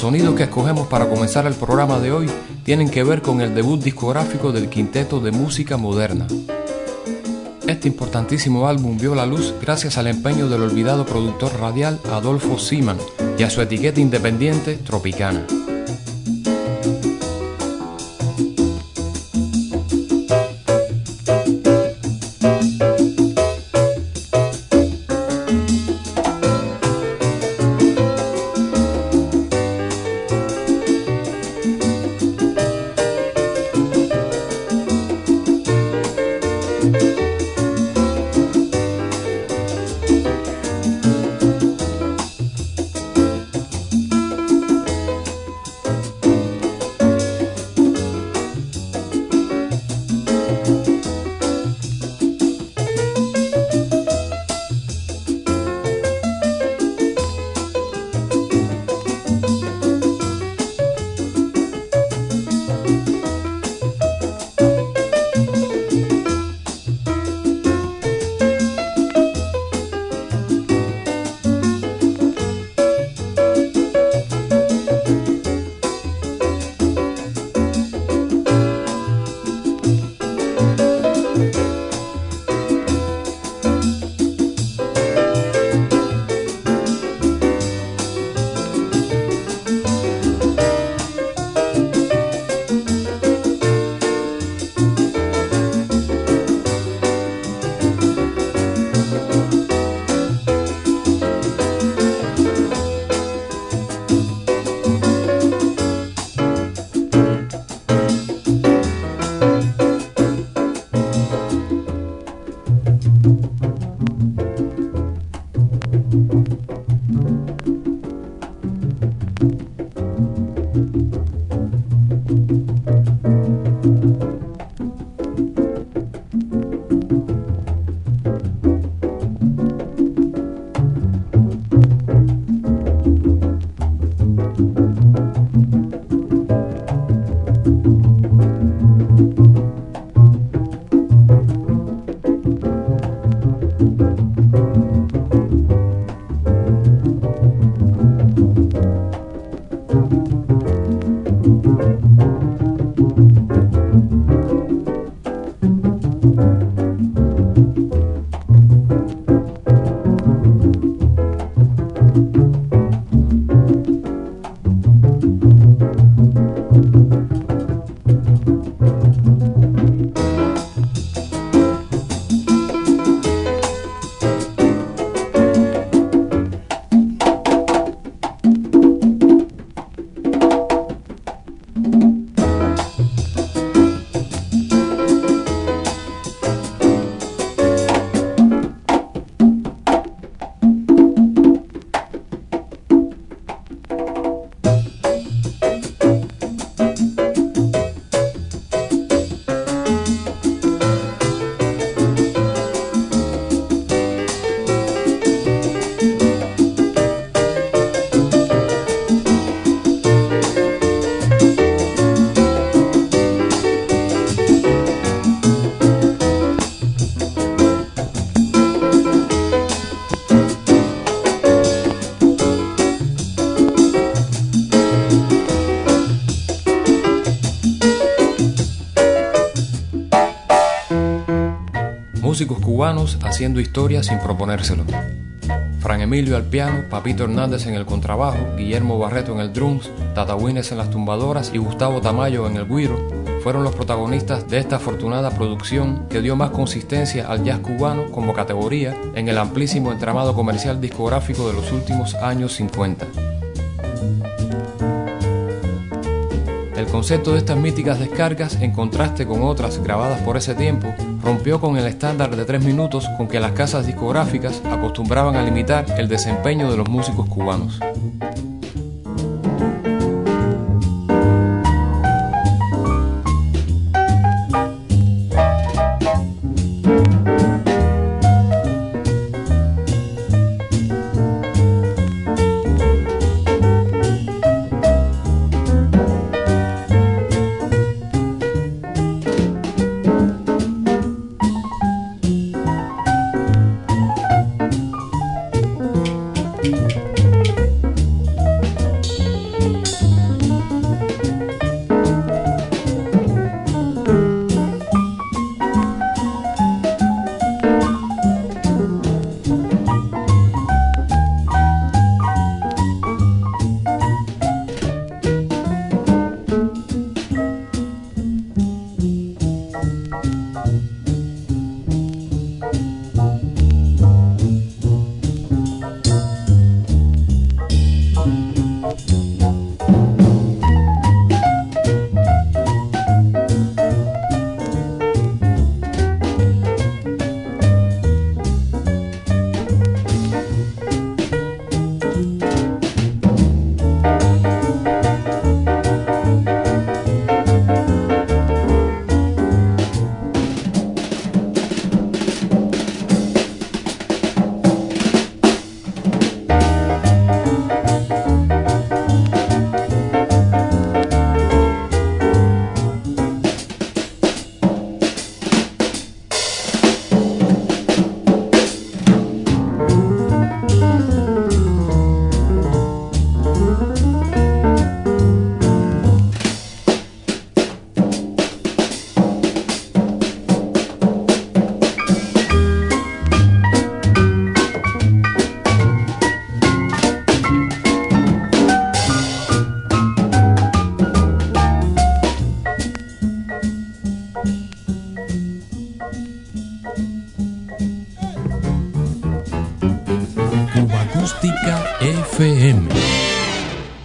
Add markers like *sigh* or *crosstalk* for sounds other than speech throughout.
Los sonidos que escogemos para comenzar el programa de hoy tienen que ver con el debut discográfico del Quinteto de Música Moderna. Este importantísimo álbum vio la luz gracias al empeño del olvidado productor radial Adolfo Siman y a su etiqueta independiente Tropicana. Cubanos haciendo historia sin proponérselo. Fran Emilio al piano, Papito Hernández en el contrabajo, Guillermo Barreto en el drums, Tata Wines en las tumbadoras y Gustavo Tamayo en el guiro fueron los protagonistas de esta afortunada producción que dio más consistencia al jazz cubano como categoría en el amplísimo entramado comercial discográfico de los últimos años 50. El concepto de estas míticas descargas, en contraste con otras grabadas por ese tiempo, rompió con el estándar de tres minutos con que las casas discográficas acostumbraban a limitar el desempeño de los músicos cubanos.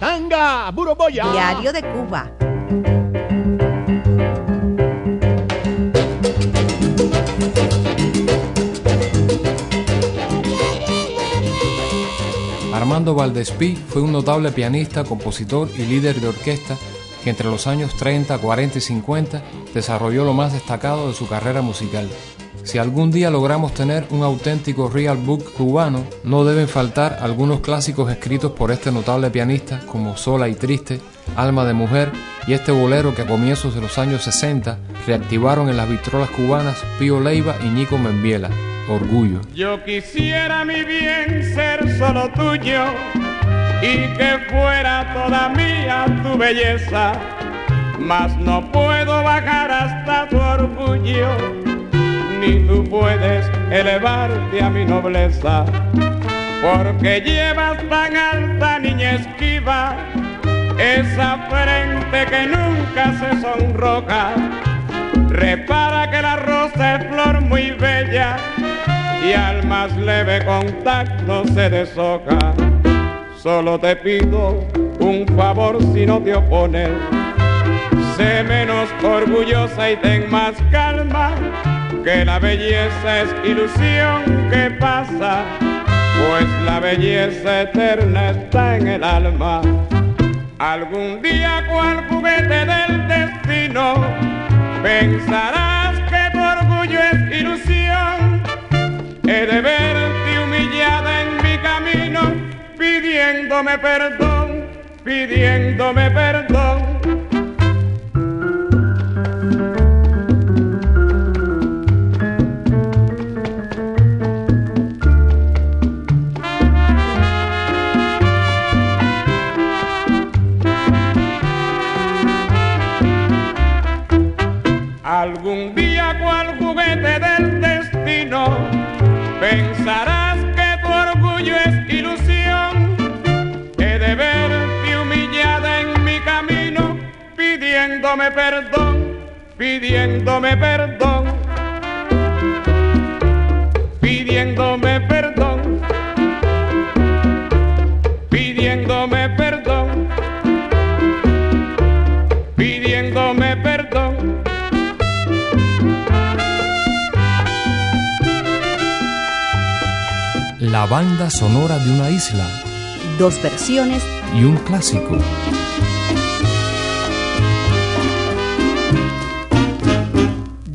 Boya, puro boya. Diario de Cuba. Armando Valdespí fue un notable pianista, compositor y líder de orquesta que entre los años 30, 40 y 50 desarrolló lo más destacado de su carrera musical. Si algún día logramos tener un auténtico real book cubano, no deben faltar algunos clásicos escritos por este notable pianista como Sola y Triste, Alma de Mujer y este bolero que a comienzos de los años 60 reactivaron en las vitrolas cubanas Pío Leiva y Nico Membiela, Orgullo. Yo quisiera mi bien ser solo tuyo y que fuera toda mía tu belleza, mas no puedo bajar hasta tu orgullo, ni tú puedes elevarte a mi nobleza, porque llevas tan alta niña esquiva, esa frente que nunca se sonroja. Repara que la rosa es flor muy bella y al más leve contacto se deshoja. Solo te pido un favor si no te opones. Sé menos orgullosa y ten más calma, que la belleza es ilusión que pasa, pues la belleza eterna está en el alma. Algún día cual juguete del destino, pensarás que tu orgullo es ilusión. He de verte humillada en mi camino, pidiéndome perdón, pidiéndome perdón. Pensarás que tu orgullo es ilusión. He de verte humillada en mi camino, pidiéndome perdón, pidiéndome perdón, pidiéndome perdón, La banda sonora de una isla. Dos versiones. Y un clásico.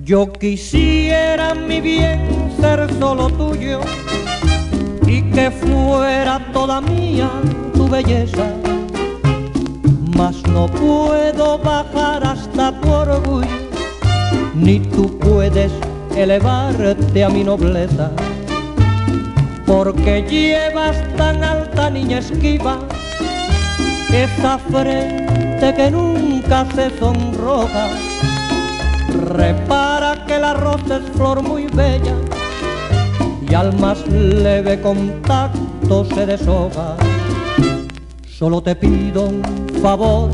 Yo quisiera mi bien ser solo tuyo y que fuera toda mía tu belleza, mas no puedo bajar hasta tu orgullo, ni tú puedes elevarte a mi nobleza, porque llevas tan alta niña esquiva esa frente que nunca se sonroja. Repara que la rosa es flor muy bella y al más leve contacto se deshoja. Solo te pido un favor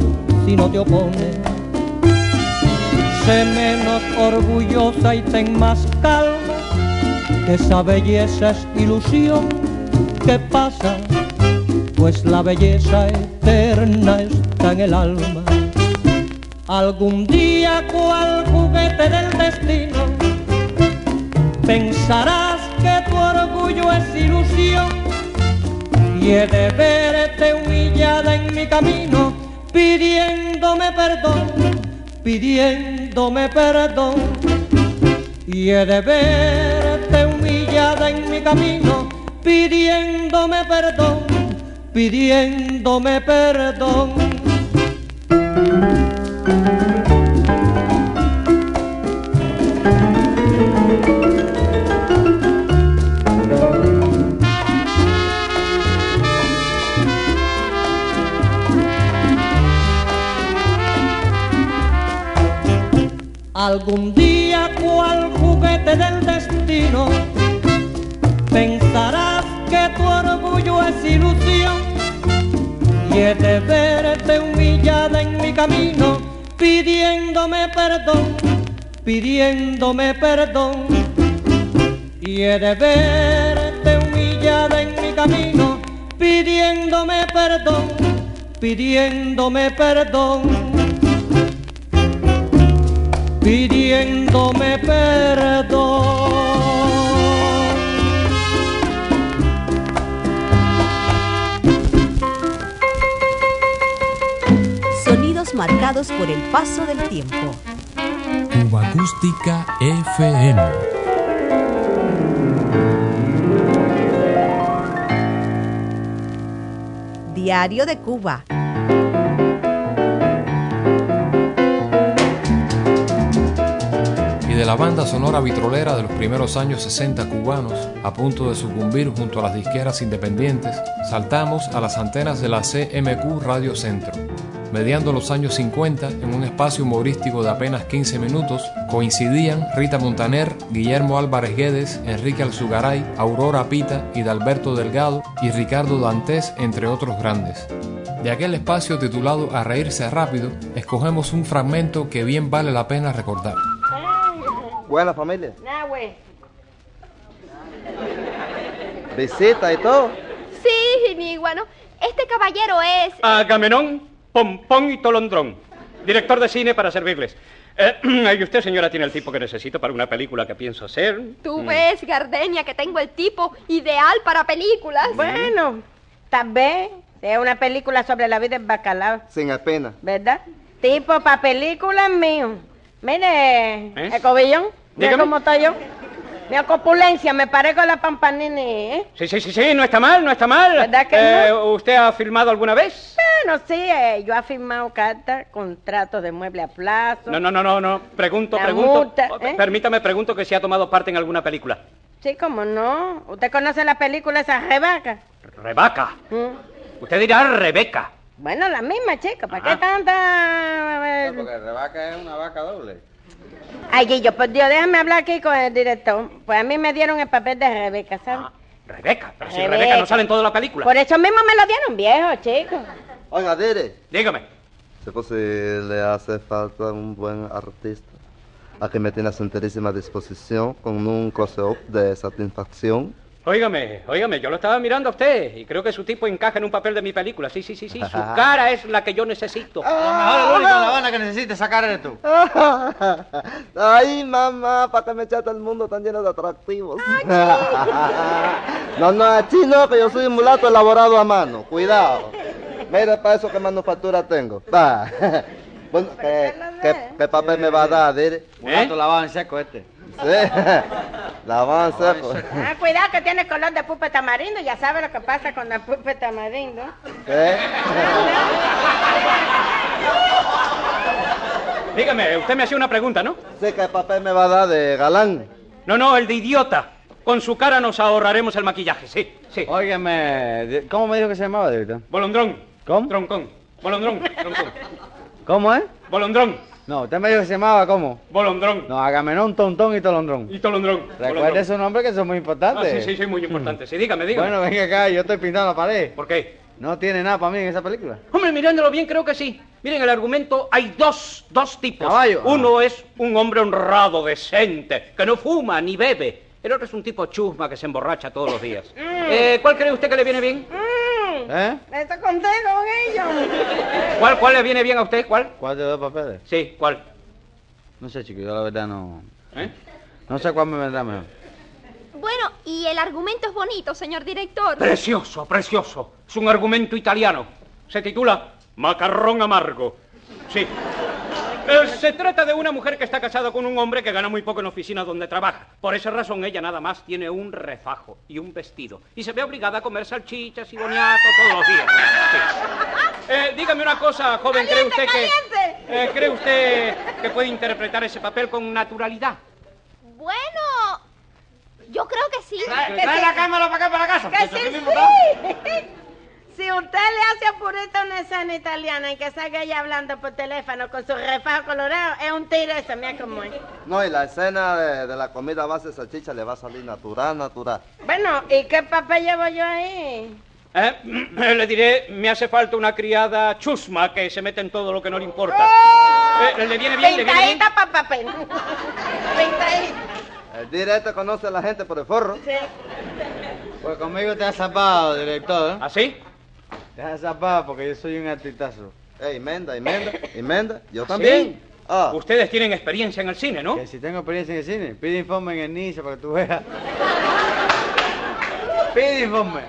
si no te opones. Sé menos orgullosa y ten más calma, esa belleza es ilusión que pasa, pues la belleza eterna está en el alma. Algún día cual juguete del destino pensarás que tu orgullo es ilusión. Y he de verte humillada en mi camino pidiéndome perdón, pidiéndome perdón. Y he de mi camino pidiéndome perdón, pidiéndome perdón. Algún día cual juguete del destino pensarás que tu orgullo es ilusión. Y he de verte humillada en mi camino pidiéndome perdón, pidiéndome perdón. Y he de verte humillada en mi camino pidiéndome perdón, pidiéndome perdón, pidiéndome perdón. Por el paso del tiempo. Cuba Acústica FM. Diario de Cuba. y de la banda sonora vitrolera de los primeros años 60 cubanos, a punto de sucumbir junto a las disqueras independientes, saltamos a las antenas de la CMQ Radio Centro. Mediando los años 50, en un espacio humorístico de apenas 15 minutos, coincidían Rita Montaner, Guillermo Álvarez Guedes, Enrique Alzugaray, Aurora Pita y Dalberto Delgado y Ricardo Dantes, entre otros grandes. De aquel espacio titulado A Reírse Rápido, escogemos un fragmento que bien vale la pena recordar. Buena familia. Nah, güey. Visita y todo. Sí, mi bueno. Este caballero es... Agamenón, Pompón y Tolondrón. Director de cine para servirles. Eh, *clears throat* y usted, señora, tiene el tipo que necesito para una película que pienso hacer. Tú ves, Gardenia, que tengo el tipo ideal para películas. Bueno, tal vez sea una película sobre la vida del bacalao, Sin pena. ¿verdad? Tipo para películas mío. Mire, ¿Eh? el cobillón, mira Dígame. cómo estoy yo. Mi copulencia, me parezco a la Pampanini, ¿eh? Sí, sí, sí, sí, no está mal, no está mal. ¿Verdad que Eh, no? ¿Usted ha filmado alguna vez? Bueno, sí, eh, yo he firmado cartas, contratos de mueble a plazo. No, no, no, no, no. Pregunto, La pregunto. multa, Oh, ¿eh? Permítame, pregunto que si ha tomado parte en alguna película. Sí, cómo no. ¿Usted conoce la película esa Rebaca? Rebeca. ¿Mm? Usted dirá Rebeca. Bueno, la misma, chica. ¿Para Ah. qué tanta...? eh, revaca es una vaca doble. Ay, Guillo, por Dios, déjame hablar aquí con el director. Pues a mí me dieron el papel de Rebeca, ¿sabes? Ah, Rebeca. Pero si Rebeca. Rebeca no sale en toda la película. Por eso mismo me lo dieron viejo, chico. Oiga, dire. Dígame. Si posible hace falta un buen artista. Aquí me tiene a su enterísima disposición con un close-up de satisfacción. Óigame, óigame, yo lo estaba mirando a usted y creo que su tipo encaja en un papel de mi película. Sí, sí, sí, sí. Su *laughs* cara es la que yo necesito. A lo mejor el único en La Habana que necesita sacar eres tú. *laughs* Ay, mamá, ¿para qué me echaste el mundo tan lleno de atractivos? *laughs* no, no, así no, que yo soy un mulato elaborado a mano. Cuidado. Mira para eso qué manufactura tengo. Va. Bueno, ¿qué, qué, qué papel me va a dar? Mulato lavado en seco este. Sí. La van a hacer. pues. Ah, cuidado que tiene color de pupe tamarindo. Ya sabe lo que pasa con la pupe tamarindo. ¿Qué? Dígame, usted me hacía una pregunta, ¿no? Sí, ¿qué papel me va a dar de galán? No, no, el de idiota. Con su cara nos ahorraremos el maquillaje, sí, sí. Óigame, ¿cómo me dijo que se llamaba, director? Bolondrón. ¿Cómo? Troncón. Bolondrón. Troncón. ¿Cómo es? Bolondrón. No, usted me dijo que se llamaba ¿cómo? Bolondrón. No, Agamenón, Tontón y Tolondrón. Y Tolondrón. Recuerde su nombre que son muy Ah, importantes. sí, sí, sí, muy importante. Sí, dígame, dígame. Bueno, venga acá, yo estoy pintando la pared. ¿Por qué? No tiene nada para mí en esa película. Hombre, mirándolo bien, creo que sí. Miren, el argumento hay dos, dos tipos. Caballo. Uno es un hombre honrado, decente, que no fuma ni bebe. El otro es un tipo chusma que se emborracha todos los días. Eh, ¿Cuál cree usted que le viene bien? Mm, ¿Eh? Eso conté con ellos. ¿Cuál, cuál le viene bien a usted? ¿Cuál? ¿Cuál de los papeles? Sí, ¿cuál? No sé, chico, yo la verdad no... ¿Eh? No sé cuál me vendrá mejor. Bueno, y el argumento es bonito, señor director. Precioso, precioso. Es un argumento italiano. Se titula Macarrón amargo. Sí. Eh, se trata de una mujer que está casada con un hombre que gana muy poco en la oficina donde trabaja. Por esa razón ella nada más tiene un refajo y un vestido. Y se ve obligada a comer salchichas y boniato todos los días. Sí. Eh, dígame una cosa, joven, ¿cree usted que... eh, ¿Cree usted que puede interpretar ese papel con naturalidad? Bueno, yo creo que sí. Trae la cámara para acá, para la casa. Que sí, sí. Si usted le hace a Purita una escena italiana y que salga ella hablando por teléfono con su refajo colorado, es un tiro eso, mira cómo es. No, y la escena de, de la comida a base de salchicha le va a salir natural, natural. Bueno, ¿y qué papel llevo yo ahí? Eh, *clears throat* le diré, me hace falta una criada chusma que se mete en todo lo que no le importa. Eh, ¿Le viene bien? ¿Le viene bien? Pintadita para papel. Pintadita. El directo conoce a la gente por el forro. Sí. Pues conmigo te has salvado, director. ¿eh? ¿Así? Deja esa pava porque yo soy un artistazo. Ey, Menda, y Menda, y Menda, yo *laughs* ¿Sí? también. Ah, Ustedes tienen experiencia en el cine, ¿no? Que si tengo experiencia en el cine, pide informe en el NISA para que tú veas. *laughs* pide informe.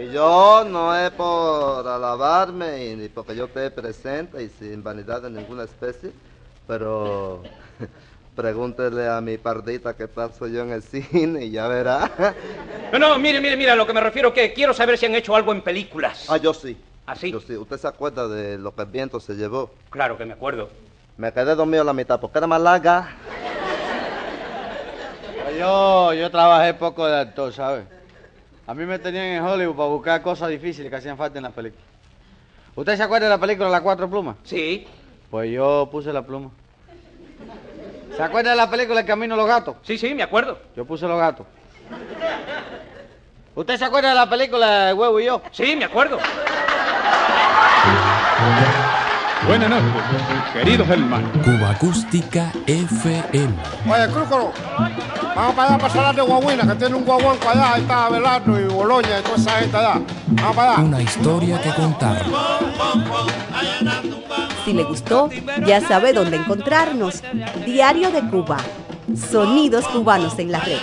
y yo no es por alabarme y ni porque yo esté presente y sin vanidad de ninguna especie, pero pregúntele a mi pardita qué paso yo en el *laughs* cine y ya verá. No, no, mire, mire, mire, a lo que me refiero que quiero saber si han hecho algo en películas. ah, yo sí. ¿Ah, sí? Yo sí. ¿Usted se acuerda de lo que el viento se llevó? Claro que me acuerdo. Me quedé dormido a la mitad porque era más larga. Yo, yo trabajé poco de actor, ¿sabes? A mí me tenían en Hollywood para buscar cosas difíciles que hacían falta en la película. ¿Usted se acuerda de la película Las Cuatro Plumas? Sí, Pues yo puse la pluma. ¿Se acuerda de la película El Camino de los Gatos? sí, sí, me acuerdo. Yo puse los gatos. ¿Usted se acuerda de la película El Huevo y yo? Sí, me acuerdo. *laughs* Buenas noches, queridos hermanos. Cuba Acústica FM. Oye, Crúcolo, vamos para allá para Salar de Guaguina, que tiene un guaguanco allá, ahí está Abelardo y Boloña y toda esa gente allá. Vamos para allá. Una historia que contar. Si le gustó, ya sabe dónde encontrarnos. Diario de Cuba. Sonidos cubanos en la red.